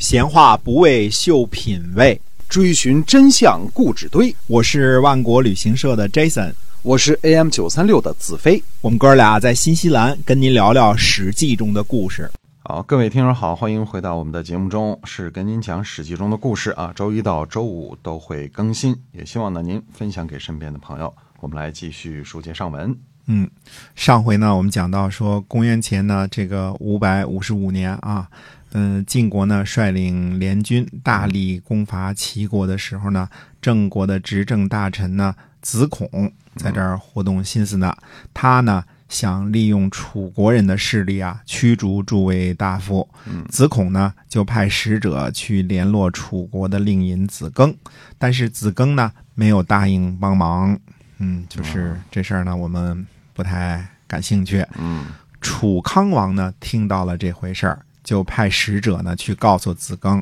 闲话不为秀品味，追寻真相故纸堆。我是万国旅行社的 Jason，我是 AM 九三六的子飞。我们哥俩在新西兰跟您聊聊《史记》中的故事。好，各位听众好，欢迎回到我们的节目中，是跟您讲《史记》中的故事啊。周一到周五都会更新，也希望呢您分享给身边的朋友。我们来继续书接上文。嗯，上回呢我们讲到说，公元前呢这个五百五十五年啊。嗯，晋国呢率领联军大力攻伐齐国的时候呢，郑国的执政大臣呢子孔在这儿活动心思呢。他呢想利用楚国人的势力啊驱逐诸位大夫。子孔呢就派使者去联络楚国的令尹子庚，但是子庚呢没有答应帮忙。嗯，就是这事儿呢我们不太感兴趣。嗯，楚康王呢听到了这回事儿。就派使者呢去告诉子庚，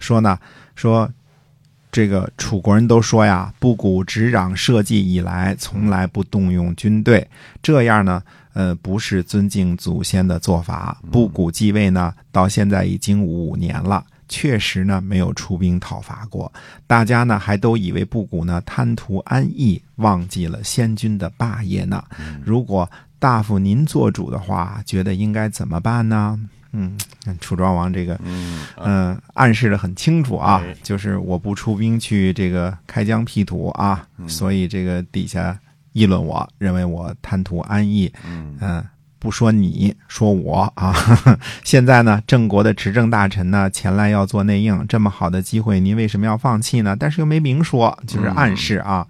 说呢说这个楚国人都说呀，布谷执掌社稷以来，从来不动用军队，这样呢，呃，不是尊敬祖先的做法。布谷继位呢，到现在已经五年了，确实呢没有出兵讨伐过。大家呢还都以为布谷呢贪图安逸，忘记了先君的霸业呢。如果大夫您做主的话，觉得应该怎么办呢？嗯，楚庄王这个，嗯，暗示的很清楚啊，就是我不出兵去这个开疆辟土啊，所以这个底下议论我，认为我贪图安逸，嗯，不说你说我啊，现在呢，郑国的执政大臣呢前来要做内应，这么好的机会，您为什么要放弃呢？但是又没明说，就是暗示啊。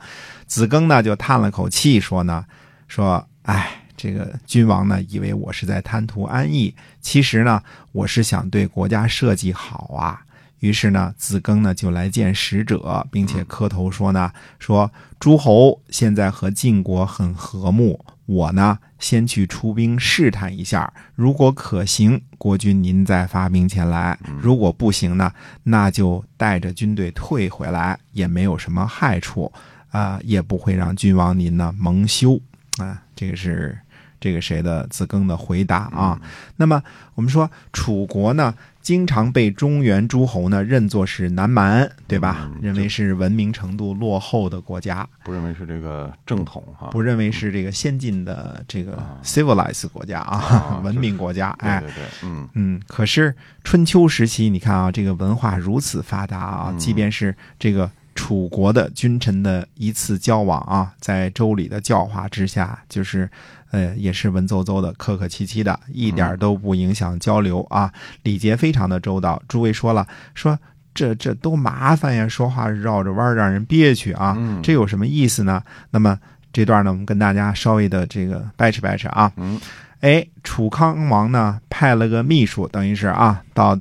子庚呢就叹了口气说呢，说，哎。这个君王呢，以为我是在贪图安逸，其实呢，我是想对国家社稷好啊。于是呢，子庚呢就来见使者，并且磕头说呢：“说诸侯现在和晋国很和睦，我呢先去出兵试探一下，如果可行，国君您再发兵前来；如果不行呢，那就带着军队退回来，也没有什么害处啊，也不会让君王您呢蒙羞啊。这个是。”这个谁的子庚的回答啊？那么我们说楚国呢，经常被中原诸侯呢认作是南蛮，对吧？认为是文明程度落后的国家，不认为是这个正统哈，不认为是这个先进的这个 civilized 国家啊，文明国家。哎，对对，嗯嗯。可是春秋时期，你看啊，这个文化如此发达啊，即便是这个楚国的君臣的一次交往啊，在周礼的教化之下，就是。呃，也是文绉绉的、客客气气的，一点都不影响交流啊。礼节非常的周到。诸位说了，说这这多麻烦呀，说话绕着弯让人憋屈啊。这有什么意思呢？那么这段呢，我们跟大家稍微的这个掰扯掰扯啊。嗯，哎，楚康王呢派了个秘书，等于是啊，到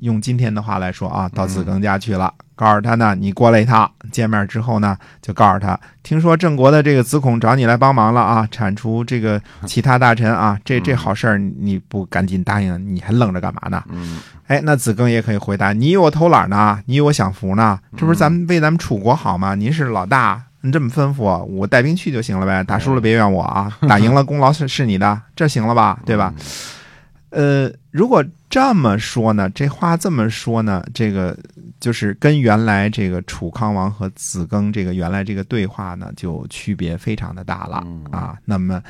用今天的话来说啊，到子庚家去了。告诉他呢，你过来一趟。见面之后呢，就告诉他，听说郑国的这个子孔找你来帮忙了啊，铲除这个 其他大臣啊，这这好事儿你不赶紧答应，你还愣着干嘛呢？嗯，哎，那子庚也可以回答，你以为我偷懒呢？你以为我享福呢？这不是咱们为咱们楚国好吗？您是老大，你这么吩咐，我带兵去就行了呗。打输了别怨我啊，打赢了功劳是是你的，这行了吧？对吧？呃，如果这么说呢，这话这么说呢，这个。就是跟原来这个楚康王和子庚这个原来这个对话呢，就区别非常的大了啊。那么，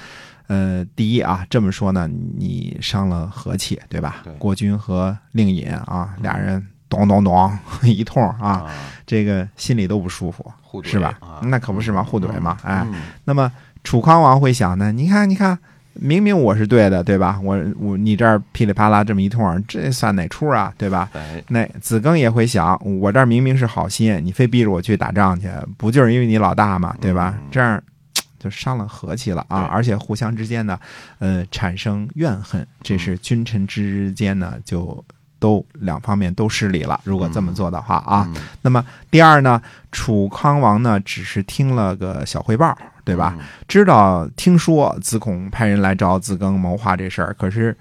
呃，第一啊，这么说呢，你伤了和气，对吧？国君和令尹啊，俩人咚咚咚 一通啊，这个心里都不舒服，是吧？那可不是嘛，互怼嘛，哎。那么楚康王会想呢，你看，你看。明明我是对的，对吧？我我你这儿噼里啪啦这么一通，这算哪出啊？对吧？那子庚也会想，我这儿明明是好心，你非逼着我去打仗去，不就是因为你老大嘛？对吧？这样 就伤了和气了啊！而且互相之间呢，呃，产生怨恨，这是君臣之间呢，就都两方面都失礼了。如果这么做的话啊，那么第二呢，楚康王呢，只是听了个小汇报。对吧？知道听说子孔派人来找子庚谋划这事儿，可是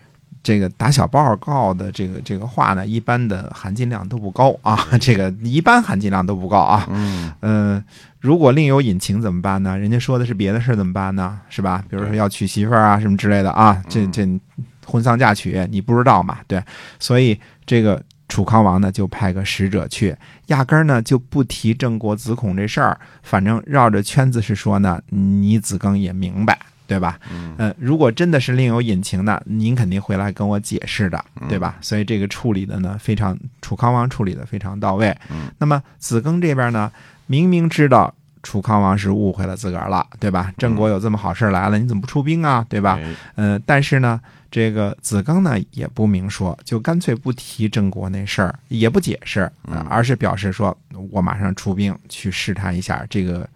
这个打小报告的这个这个话呢，一般的含金量都不高啊。这个一般含金量都不高啊。嗯，如果另有隐情怎么办呢？人家说的是别的事怎么办呢？是吧？比如说要娶媳妇儿啊什么之类的啊，这这婚丧嫁娶你不知道嘛？对，所以这个楚康王呢就派个使者去，压根儿呢就不提郑国子孔这事儿，反正绕着圈子是说呢，你子庚也明白。对吧？嗯呃，如果真的是另有隐情的，您肯定会来跟我解释的，对吧？所以这个处理的呢，非常楚康王处理的非常到位。嗯那么子庚这边呢，明明知道楚康王是误会了自个儿了，对吧？郑国有这么好事来了，你怎么不出兵啊？对吧？嗯呃，但是呢，这个子庚呢也不明说，就干脆不提郑国那事儿，也不解释，而是表示说我马上出兵去试探一下，这个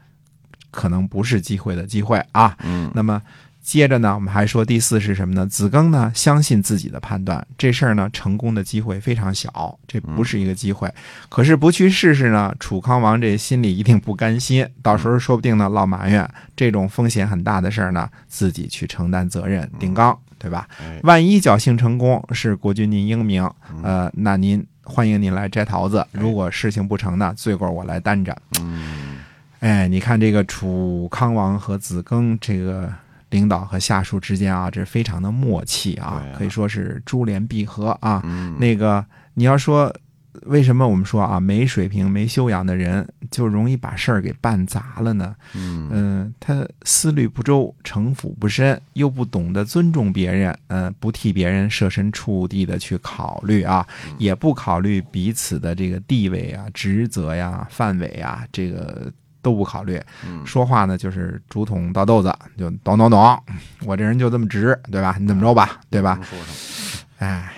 可能不是机会的机会啊。嗯那么接着呢，我们还说第四是什么呢？子庚呢相信自己的判断，这事儿呢成功的机会非常小，这不是一个机会。可是不去试试呢，楚康王这心里一定不甘心，到时候说不定呢落埋怨。这种风险很大的事儿呢，自己去承担责任，顶缸，对吧？哎万一侥幸成功，是国君您英明，呃，那您欢迎您来摘桃子。如果事情不成呢，罪过我来担着。嗯哎，你看这个楚康王和子庚这个领导和下属之间啊，这非常的默契啊，啊可以说是珠联璧合啊。嗯那个你要说为什么我们说啊，没水平、没修养的人就容易把事儿给办砸了呢？嗯嗯，他思虑不周，城府不深，又不懂得尊重别人，嗯，不替别人设身处地的去考虑啊，也不考虑彼此的这个地位啊、职责呀、范围啊，这个都不考虑。嗯说话呢就是竹筒倒豆子，就咚咚咚，我这人就这么直，对吧？你怎么着吧，对吧？哎，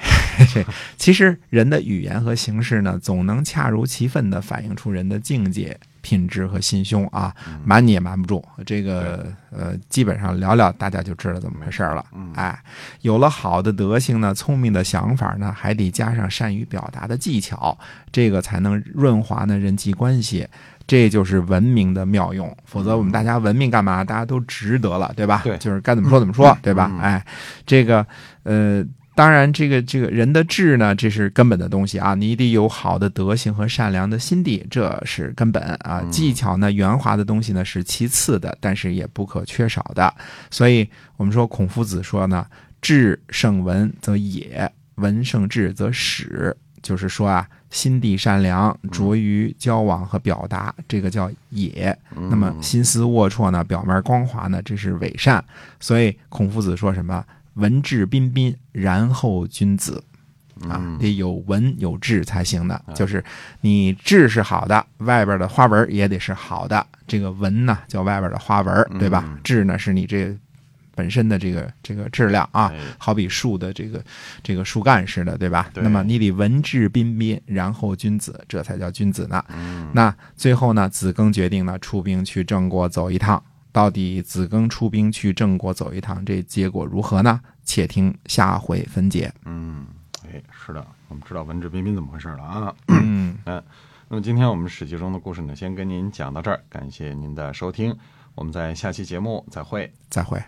其实人的语言和形式呢，总能恰如其分的反映出人的境界、品质和心胸啊，瞒你也瞒不住。这个呃，基本上聊聊，大家就知道怎么回事了。哎，有了好的德行呢，聪明的想法呢，还得加上善于表达的技巧，这个才能润滑呢人际关系。这就是文明的妙用，否则我们大家文明干嘛？大家都值得了，对吧？对就是该怎么说怎么说，对吧？嗯哎，这个呃，当然，这个这个人的智呢，这是根本的东西啊，你得有好的德行和善良的心地，这是根本啊。嗯技巧呢，圆滑的东西呢是其次的，但是也不可缺少的。所以我们说孔夫子说呢，智胜文则也，文胜智则始。就是说啊，心地善良，拙于交往和表达，这个叫也。那么心思龌龊呢，表面光滑呢，这是伪善。所以孔夫子说什么？文质彬彬，然后君子。啊，得有文有质才行的，就是你质是好的，外边的花纹也得是好的。这个文呢，叫外边的花纹，对吧？质呢，是你这本身的这个这个质量啊哎，好比树的这个这个树干似的，对吧？对那么你得文质彬彬，然后君子，这才叫君子呢。嗯那最后呢，子庚决定呢出兵去郑国走一趟。到底子庚出兵去郑国走一趟，这结果如何呢？且听下回分解。嗯，哎，是的，我们知道文质彬彬怎么回事了啊。嗯，嗯，那么今天我们史记中的故事呢，先跟您讲到这儿，感谢您的收听，我们在下期节目再会。再会。